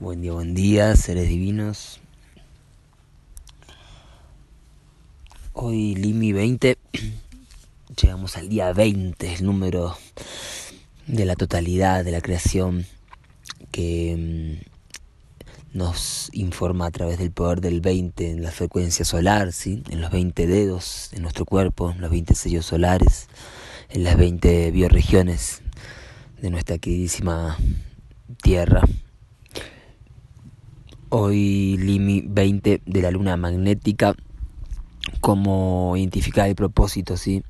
Buen día, buen día, seres divinos. Hoy Limi 20, llegamos al día 20, el número de la totalidad de la creación que mm, nos informa a través del poder del 20 en la frecuencia solar, ¿sí? en los 20 dedos de nuestro cuerpo, en los 20 sellos solares, en las 20 bioregiones de nuestra queridísima Tierra. Hoy Limi 20 de la luna magnética, cómo identificar el propósito, ¿sí?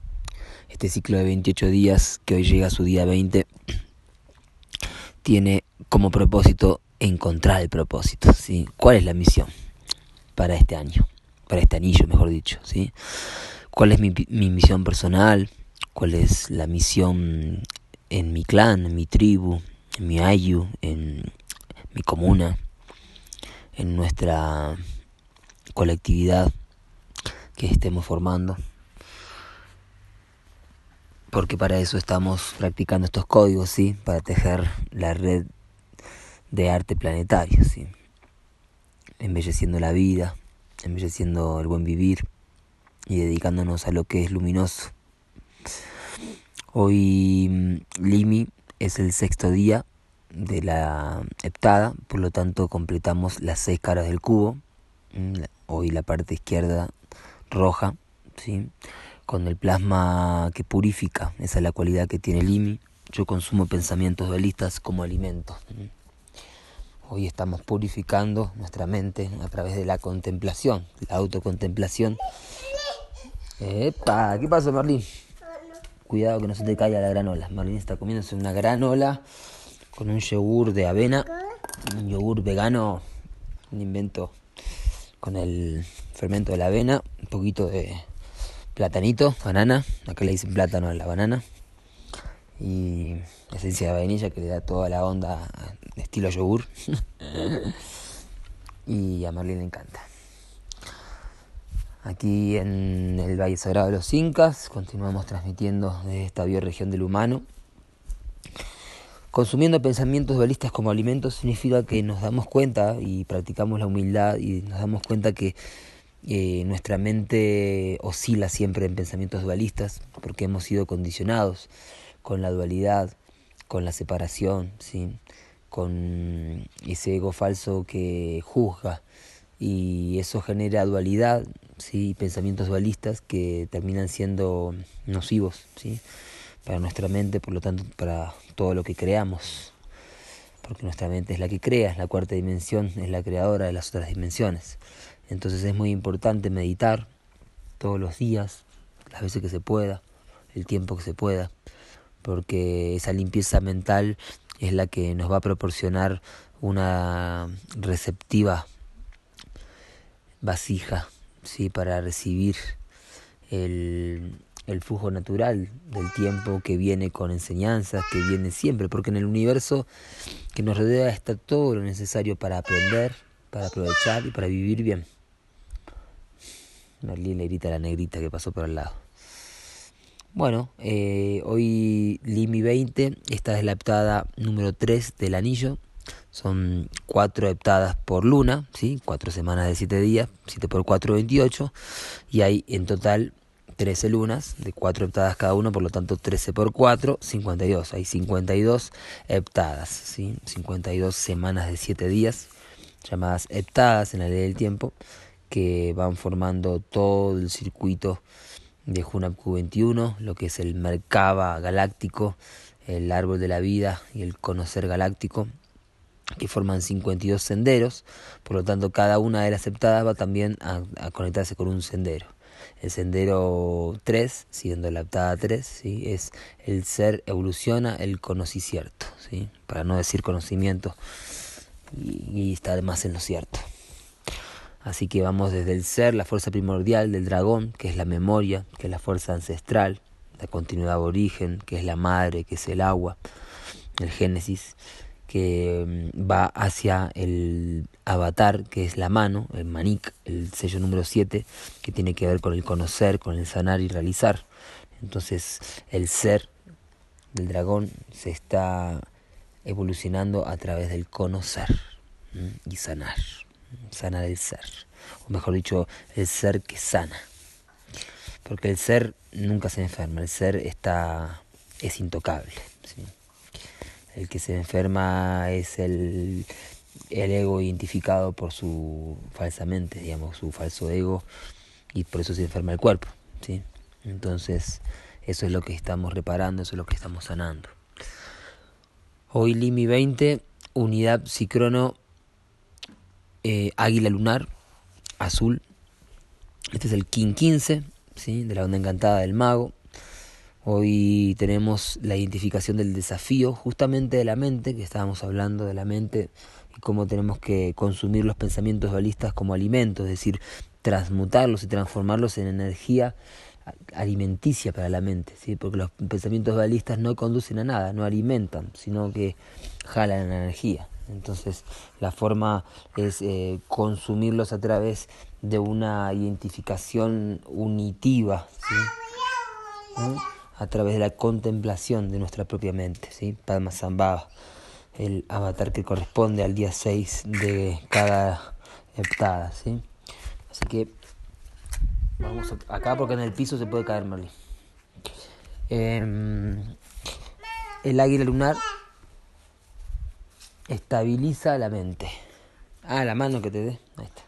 Este ciclo de 28 días que hoy llega a su día 20 tiene como propósito encontrar el propósito, ¿sí? ¿Cuál es la misión para este año? Para este anillo, mejor dicho, ¿sí? ¿Cuál es mi, mi misión personal? ¿Cuál es la misión en mi clan, en mi tribu, en mi ayu, en mi comuna? En nuestra colectividad que estemos formando. Porque para eso estamos practicando estos códigos, ¿sí? Para tejer la red de arte planetario, ¿sí? Embelleciendo la vida, embelleciendo el buen vivir y dedicándonos a lo que es luminoso. Hoy mm, Limi es el sexto día de la heptada, por lo tanto completamos las seis caras del cubo, mm, hoy la parte izquierda roja, ¿sí? con el plasma que purifica, esa es la cualidad que tiene el IMI. Yo consumo pensamientos dualistas como alimento. Hoy estamos purificando nuestra mente a través de la contemplación, la autocontemplación. Epa, ¿qué pasa, Marlín? Cuidado que no se te caiga la granola. Marlín está comiéndose una granola con un yogur de avena, un yogur vegano, un invento con el fermento de la avena, un poquito de platanito, banana, acá le dicen plátano a la banana, y esencia de vainilla que le da toda la onda estilo yogur. y a Marlene le encanta. Aquí en el Valle Sagrado de los Incas continuamos transmitiendo de esta bioregión del humano Consumiendo pensamientos dualistas como alimentos significa que nos damos cuenta y practicamos la humildad y nos damos cuenta que eh, nuestra mente oscila siempre en pensamientos dualistas porque hemos sido condicionados con la dualidad, con la separación, ¿sí? con ese ego falso que juzga y eso genera dualidad, ¿sí? pensamientos dualistas que terminan siendo nocivos. ¿sí? Para nuestra mente, por lo tanto para todo lo que creamos, porque nuestra mente es la que crea, es la cuarta dimensión, es la creadora de las otras dimensiones. Entonces es muy importante meditar todos los días, las veces que se pueda, el tiempo que se pueda, porque esa limpieza mental es la que nos va a proporcionar una receptiva vasija, ¿sí? para recibir el, el flujo natural del tiempo que viene con enseñanzas, que viene siempre, porque en el universo que nos rodea está todo lo necesario para aprender, para aprovechar y para vivir bien. Marlene le grita la negrita que pasó por al lado. Bueno, eh, hoy Limi 20, esta es la heptada número 3 del anillo. Son cuatro heptadas por luna, ¿sí? cuatro semanas de siete días, 7 por 4, 28. Y hay en total 13 lunas, de 4 heptadas cada uno, por lo tanto 13 por 4, 52. Hay 52 heptadas, ¿sí? 52 semanas de 7 días, llamadas heptadas en la ley del tiempo, que van formando todo el circuito de Hunab Q21, lo que es el Merkaba galáctico, el árbol de la vida y el conocer galáctico, que forman 52 senderos, por lo tanto cada una de las heptadas va también a, a conectarse con un sendero. El sendero 3, siendo la aptada 3, ¿sí? es el ser evoluciona el conocimiento, ¿sí? para no decir conocimiento y, y estar más en lo cierto. Así que vamos desde el ser, la fuerza primordial del dragón, que es la memoria, que es la fuerza ancestral, la continuidad de origen, que es la madre, que es el agua, el génesis, que mm, va hacia el avatar, que es la mano, el manik, el sello número 7, que tiene que ver con el conocer, con el sanar y realizar. Entonces el ser del dragón se está evolucionando a través del conocer. y sanar, sanar el ser, o mejor dicho, el ser que sana. Porque el ser nunca se enferma, el ser está es intocable. El que se enferma es el, ego identificado por su falsamente, digamos, su falso ego, y por eso se enferma el cuerpo. ¿sí? Entonces, eso es lo que estamos reparando, eso es lo que estamos sanando. Hoy Limi 20, unidad Cicrono eh, Águila Lunar, azul. Este es el King 15, ¿sí? de la onda encantada del mago. Hoy tenemos la identificación del desafío justamente de la mente, que estábamos hablando de la mente y cómo tenemos que consumir los pensamientos dualistas como alimento, es decir, transmutarlos y transformarlos en energía alimenticia para la mente, ¿sí? porque los pensamientos dualistas no conducen a nada, no alimentan, sino que jalan energía. Entonces la forma es eh, consumirlos a través de una identificación unitiva, ¿sí? A través de la contemplación de nuestra propia mente, ¿sí? Padmasambhava, el avatar que corresponde al día 6 de cada heptada. ¿sí? Así que vamos acá porque en el piso se puede caer Merlin. Em, el águila lunar estabiliza la mente. Ah, la mano que te dé. Ahí está.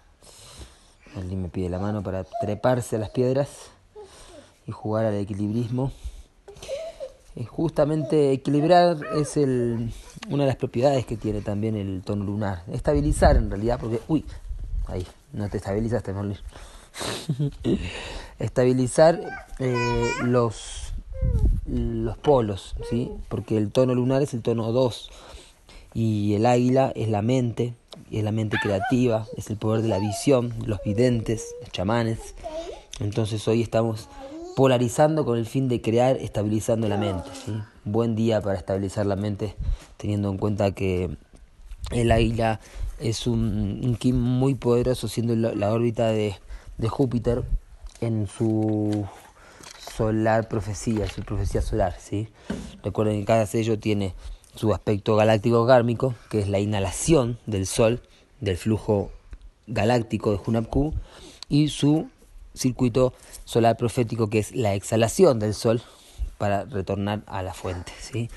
Me pide la mano para treparse a las piedras y jugar al equilibrismo. Justamente equilibrar es el, una de las propiedades que tiene también el tono lunar. Estabilizar en realidad, porque, uy, ahí, no te estabilizaste, Merlin. Estabilizar eh, los, los polos, ¿sí? porque el tono lunar es el tono 2 y el águila es la mente, es la mente creativa, es el poder de la visión, los videntes, los chamanes. Entonces hoy estamos polarizando con el fin de crear, estabilizando la mente. ¿sí? Buen día para estabilizar la mente, teniendo en cuenta que el águila es un, un kim muy poderoso, siendo la, órbita de, de, Júpiter en su solar profecía, su profecía solar. ¿sí? Recuerden que cada sello tiene su aspecto galáctico kármico, que es la inhalación del Sol, del flujo galáctico de Hunapku, y su circuito solar profético que es la exhalación del sol para retornar a la fuente. ¿sí?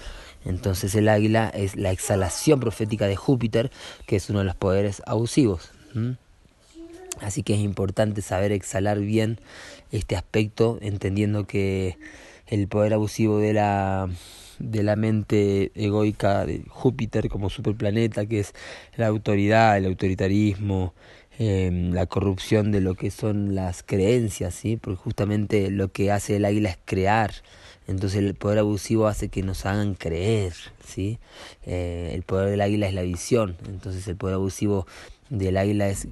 Entonces el águila es la exhalación profética de Júpiter, que es uno de los poderes abusivos. Así que es importante saber exhalar bien este aspecto, entendiendo que el poder abusivo de la, de la mente egoica de Júpiter como superplaneta, que es la autoridad, el autoritarismo, Em, la corrupción de lo que son las creencias, ¿sí? porque justamente lo que hace el águila es crear, entonces el poder abusivo hace que nos hagan creer, ¿sí? Eh, el poder del águila es la visión, entonces el poder abusivo del águila es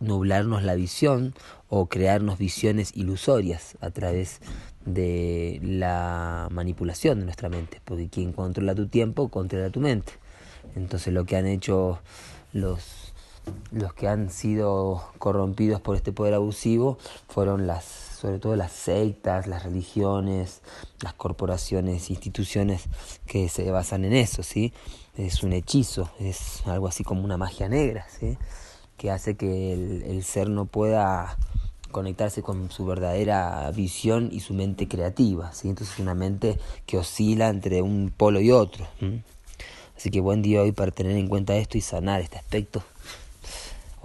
nublarnos la visión o crearnos visiones ilusorias a través de la manipulación de nuestra mente, porque quien controla tu tiempo controla tu mente. Entonces lo que han hecho los los que han sido corrompidos por este poder abusivo fueron las, sobre todo las sectas, las religiones, las corporaciones, instituciones que se basan en eso, ¿sí? Es un hechizo, es algo así como una magia negra, ¿sí? Que hace que el, ser no pueda conectarse con su verdadera visión y su mente creativa, ¿sí? Entonces es una mente que oscila entre un polo y otro. Así que buen día hoy para tener en cuenta esto y sanar este aspecto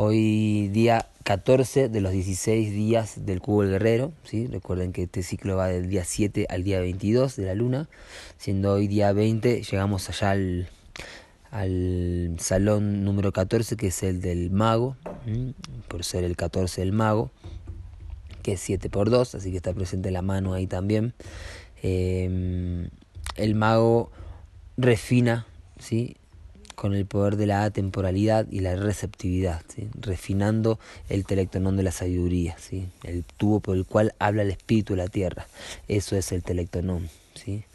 Hoy día 14 de los 16 días del Cubo del Guerrero, ¿sí? recuerden que este ciclo va del día 7 al día 22 de la luna, siendo hoy día 20 llegamos allá al, al salón número 14 que es el del mago, por ser el 14 del mago, que es 7 por 2, así que está presente la mano ahí también. Em, el mago refina ¿sí? Con el poder de la atemporalidad y la receptividad, refinando el telectonón de la sabiduría, ¿sí? el tubo por el cual habla el espíritu de la tierra. Eso es el telectonón. ¿sí?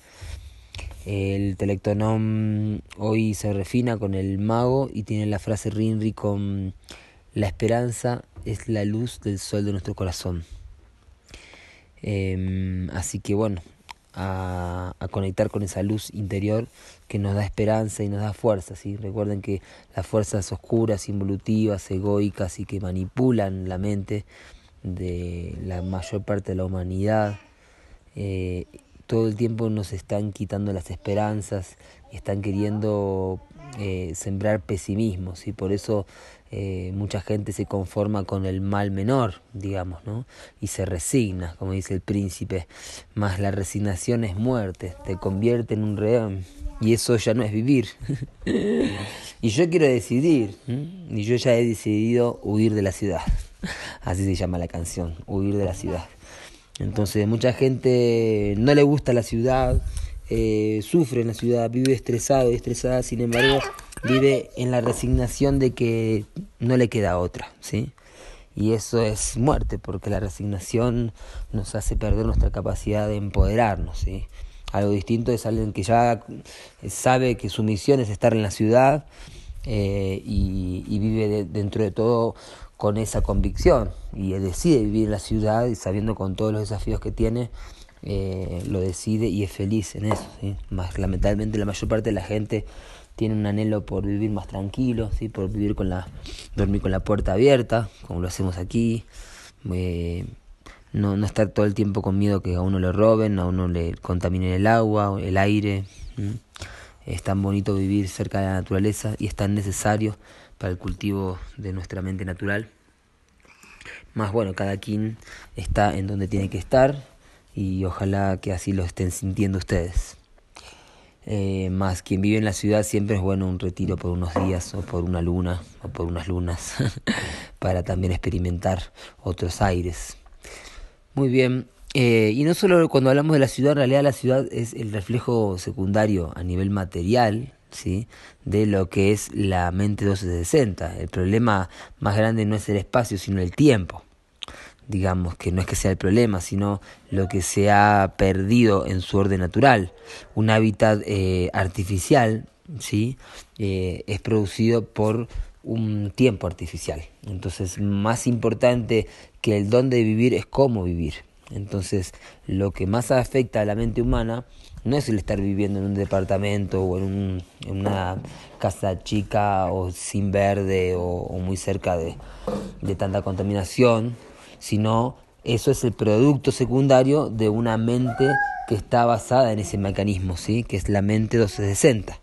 El telectonón hoy se refina con el mago y tiene la frase Rinri con la esperanza es la luz del sol de nuestro corazón. Em, así que bueno, a, conectar con esa luz interior que nos da esperanza y nos da fuerza. ¿sí? Recuerden que las fuerzas oscuras, involutivas, egoicas y que manipulan la mente de la mayor parte de la humanidad, eh, todo el tiempo nos están quitando las esperanzas y están queriendo eh, sembrar pesimismo. y Por eso eh, mucha gente se conforma con el mal menor, digamos, ¿no? Y se resigna, como dice el príncipe. Más la resignación es muerte, te convierte en un reón. Y eso ya no es vivir. y yo quiero decidir, y yo ya he decidido huir de la ciudad. Así se llama la canción, huir de la ciudad. Entonces, mucha gente no le gusta la ciudad, eh, sufre en la ciudad, vive estresado y estresada, sin embargo, vive en la resignación de que no le queda otra, ¿sí? Y eso es muerte, porque la resignación nos hace perder nuestra capacidad de empoderarnos, ¿sí? Algo distinto es alguien que ya sabe que su misión es estar en la ciudad eh, y, vive dentro de todo con esa convicción y decide vivir en la ciudad y sabiendo con todos los desafíos que tiene, eh, lo decide y es feliz en eso. ¿sí? Más lamentablemente la mayor parte de la gente tiene un anhelo por vivir más tranquilo, ¿sí? por vivir con la, dormir con la puerta abierta, como lo hacemos aquí, eh, no, no estar todo el tiempo con miedo que a uno le roben, a uno le contaminen el agua, el aire. Es tan bonito vivir cerca de la naturaleza y es tan necesario para el cultivo de nuestra mente natural. Más bueno, cada quien está en donde tiene que estar y ojalá que así lo estén sintiendo ustedes. Eh, más quien vive en la ciudad siempre es bueno un retiro por unos días o por una luna o por unas lunas para también experimentar otros aires. Muy bien, eh, y no solo cuando hablamos de la ciudad, en realidad la ciudad es el reflejo secundario a nivel material ¿sí? de lo que es la mente 1260. El problema más grande no es el espacio, sino el tiempo digamos, que no es que sea el problema, sino lo que se ha perdido en su orden natural. Un hábitat eh, artificial, ¿sí? Eh, es producido por un tiempo artificial. Entonces, más importante que el don de vivir es cómo vivir. Entonces, lo que más afecta a la mente humana no es el estar viviendo en un departamento o en, una casa chica o sin verde o, muy cerca de tanta contaminación, sino eso es el producto secundario de una mente que está basada en ese mecanismo, ¿sí? que es la mente 1260.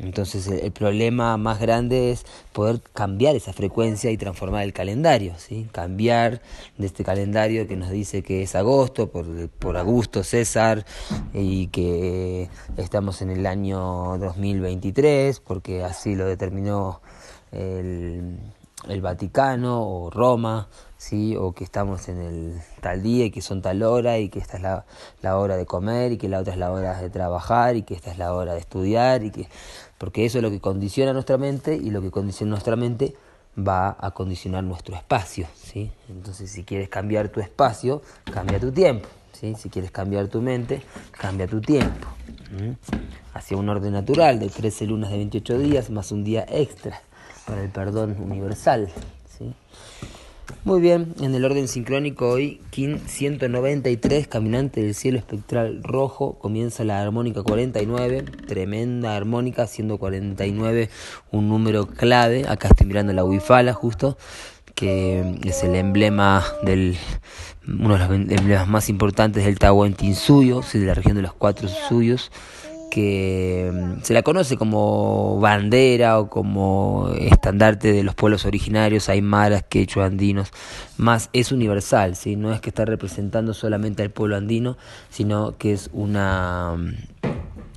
Entonces el, problema más grande es poder cambiar esa frecuencia y transformar el calendario, ¿sí? cambiar de este calendario que nos dice que es agosto por, por Augusto César y que estamos en el año 2023 porque así lo determinó el, el Vaticano o Roma ¿sí? o que estamos en el tal día y que son tal hora y que esta es la, la, hora de comer y que la otra es la hora de trabajar y que esta es la hora de estudiar y que porque eso es lo que condiciona nuestra mente y lo que condiciona nuestra mente va a condicionar nuestro espacio, ¿sí? Entonces si quieres cambiar tu espacio, cambia tu tiempo, ¿sí? Si quieres cambiar tu mente, cambia tu tiempo. Hacia un orden natural de 13 lunas de 28 días más un día extra para el perdón universal, ¿sí? Muy bien, en el orden sincrónico hoy, King 193, Caminante del Cielo Espectral Rojo, comienza la armónica 49, tremenda armónica, siendo 49 un número clave. Acá estoy mirando la Wifala justo, que es el emblema del uno de los emblemas más importantes del Tahuantinsuyo, de la región de los cuatro suyos que mm, se la conoce como bandera o como estandarte de los pueblos originarios, aymaras, quechua, andinos, más es universal, ¿sí? no es que está representando solamente al pueblo andino, sino que es una mm,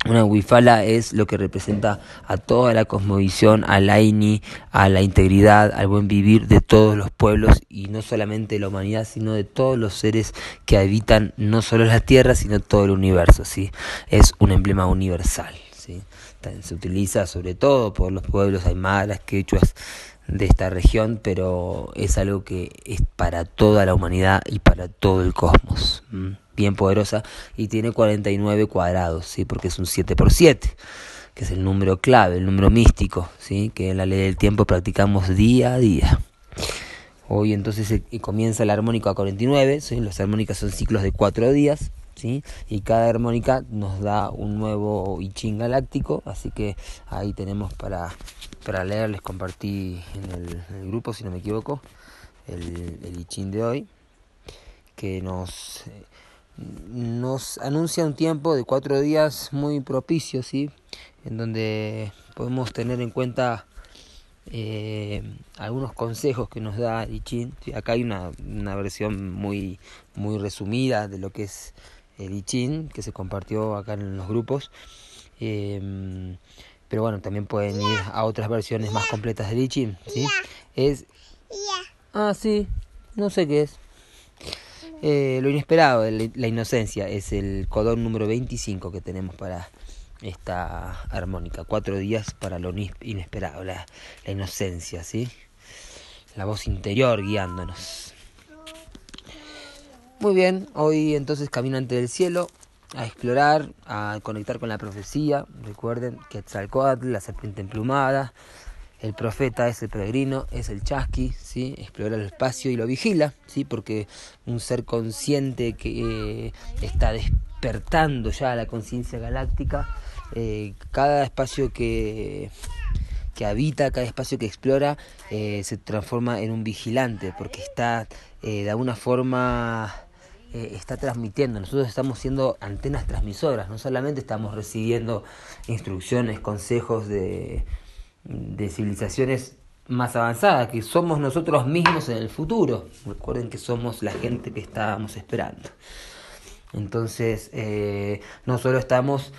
una wifala es lo que representa a toda la cosmovisión, al aini, a la integridad, al buen vivir de todos los pueblos y no solamente de la humanidad, sino de todos los seres que habitan no solo la tierra, sino todo el universo. ¿sí? Es un emblema universal. ¿sí? Se utiliza sobre todo por los pueblos aymaras, quechuas de esta región, pero es algo que es para toda la humanidad y para todo el cosmos bien poderosa y tiene 49 cuadrados, ¿sí? porque es un 7 por 7 que es el número clave, el número místico, ¿sí? que en la ley del tiempo practicamos día a día. Hoy entonces comienza el armónico a 49, ¿sí? las armónicas son ciclos de 4 días, ¿sí? Y cada armónica nos da un nuevo I Ching galáctico, así que ahí tenemos para, para leer, les compartí en el, grupo, si no me equivoco, el, el I Ching de hoy, que nos, nos anuncia un tiempo de cuatro días muy propicio, ¿sí? En donde podemos tener en cuenta eh, algunos consejos que nos da I Ching. Acá hay una, una versión muy, muy resumida de lo que es el I Ching, que se compartió acá en los grupos. Em, pero bueno, también pueden ir a otras versiones más completas del I Ching. ¿sí? Es... Ah, sí, no sé qué es. Eh, lo inesperado, la inocencia, es el codón número 25 que tenemos para esta armónica. Cuatro días para lo inesperado, la, inocencia, ¿sí? La voz interior guiándonos. Muy bien, hoy entonces caminante del cielo, a explorar, a conectar con la profecía. Recuerden que Quetzalcoatl, la serpiente emplumada, el profeta es el peregrino, es el chasqui, ¿sí? explora el espacio y lo vigila, ¿sí? porque un ser consciente que eh, está despertando ya la conciencia galáctica, eh, cada espacio que, que habita, cada espacio que explora, eh, se transforma en un vigilante, porque está de alguna forma está transmitiendo. Nosotros estamos siendo antenas transmisoras, no solamente estamos recibiendo instrucciones, consejos de, de civilizaciones más avanzadas, que somos nosotros mismos en el futuro. Recuerden que somos la gente que estábamos esperando. Entonces, eh, no solo estamos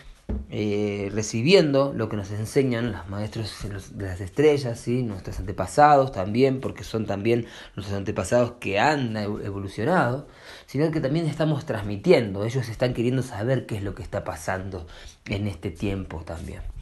eh, recibiendo lo que nos enseñan los maestros de las estrellas, ¿sí? nuestros antepasados también, porque son también nuestros antepasados que han evolucionado, sino que también estamos transmitiendo, ellos están queriendo saber qué es lo que está pasando en este tiempo también.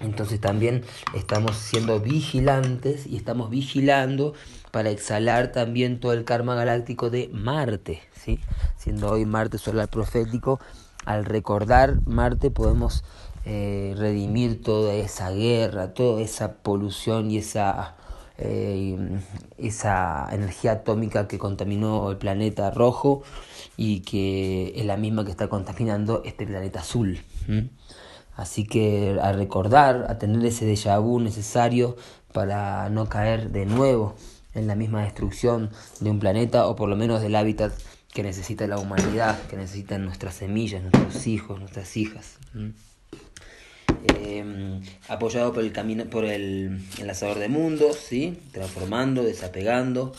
Entonces también estamos siendo vigilantes y estamos vigilando para exhalar también todo el karma galáctico de Marte, ¿sí? Siendo hoy Marte solar profético, al recordar Marte podemos eh, redimir toda esa guerra, toda esa polución y esa, eh, esa energía atómica que contaminó el planeta rojo y que es la misma que está contaminando este planeta azul. Así que a recordar, a tener ese déjà vu necesario para no caer de nuevo en la misma destrucción de un planeta o por lo menos del hábitat que necesita la humanidad, que necesitan nuestras semillas, nuestros hijos, nuestras hijas. Eh, apoyado por el camino, por el enlazador de mundos, ¿sí? transformando, desapegando,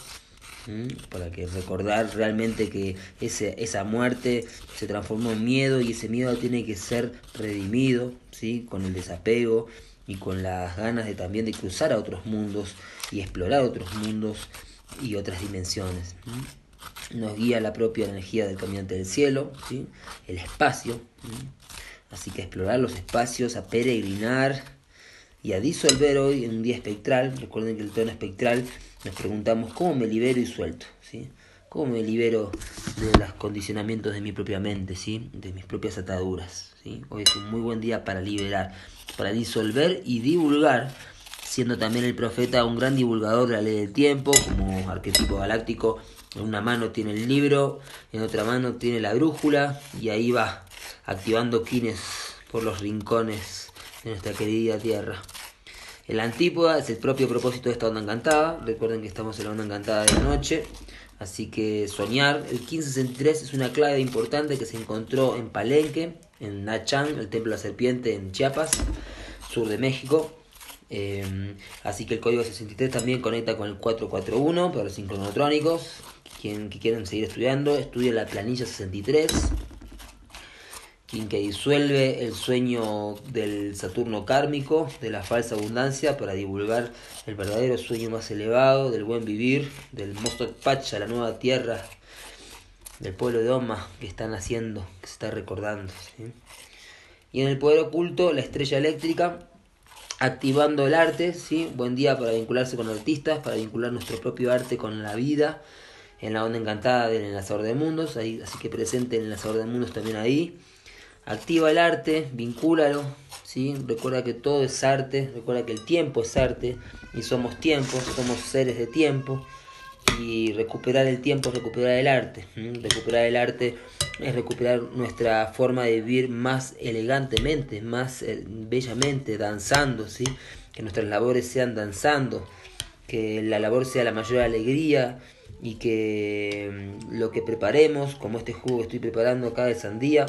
para que recordar realmente que ese, esa muerte se transformó en miedo y ese miedo tiene que ser redimido ¿sí? con el desapego y con las ganas de también de cruzar a otros mundos y explorar otros mundos y otras dimensiones. Nos guía la propia energía del caminante del cielo, ¿sí? el espacio. Así que explorar los espacios, a peregrinar y a disolver hoy en un día espectral. Recuerden que el tono espectral nos preguntamos cómo me libero y suelto, ¿sí? ¿Cómo me libero de los condicionamientos de mi propia mente, ¿sí? De mis propias ataduras, ¿sí? Hoy es un muy buen día para liberar, para disolver y divulgar, siendo también el profeta un gran divulgador de la ley del tiempo, como arquetipo galáctico. En una mano tiene el libro, en otra mano tiene la brújula y ahí va activando quines por los rincones de nuestra querida tierra. El antípoda es el propio propósito de esta onda encantada. Recuerden que estamos en la onda encantada de la noche. Así que soñar. El 1563 es una clave importante que se encontró en Palenque, en Nachan, el templo de la serpiente en Chiapas, sur de México. Eh, así que el código 63 también conecta con el 441 para los sincronotrónicos. Quien que quieran seguir estudiando, estudia la planilla 63 quien que disuelve el sueño del Saturno kármico, de la falsa abundancia, para divulgar el verdadero sueño más elevado, del buen vivir, del Mostok Pacha, la nueva tierra, del pueblo de Oma que están haciendo, que se está recordando. Y en el poder oculto, la estrella eléctrica, activando el arte, ¿sí? buen día para vincularse con artistas, para vincular nuestro propio arte con la vida, en la onda encantada del enlazador de mundos, así que presente el enlazador de mundos también ahí Activa el arte, vincúlalo, ¿sí? recuerda que todo es arte, recuerda que el tiempo es arte y somos tiempos, somos seres de tiempo. y recuperar el tiempo es recuperar el arte. Recuperar el arte es recuperar nuestra forma de vivir más elegantemente, más eh, bellamente, danzando, ¿sí? que nuestras labores sean danzando, que la labor sea la mayor alegría y que mm, lo que preparemos, como este jugo que estoy preparando acá de sandía,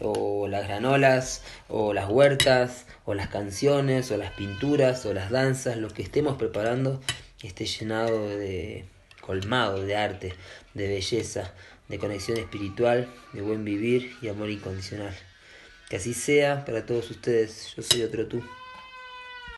o las granolas, o las huertas, o las canciones, o las pinturas, o las danzas, lo que estemos preparando, esté llenado de colmado de arte, de belleza, de conexión espiritual, de buen vivir y amor incondicional. Que así sea para todos ustedes. Yo soy otro tú.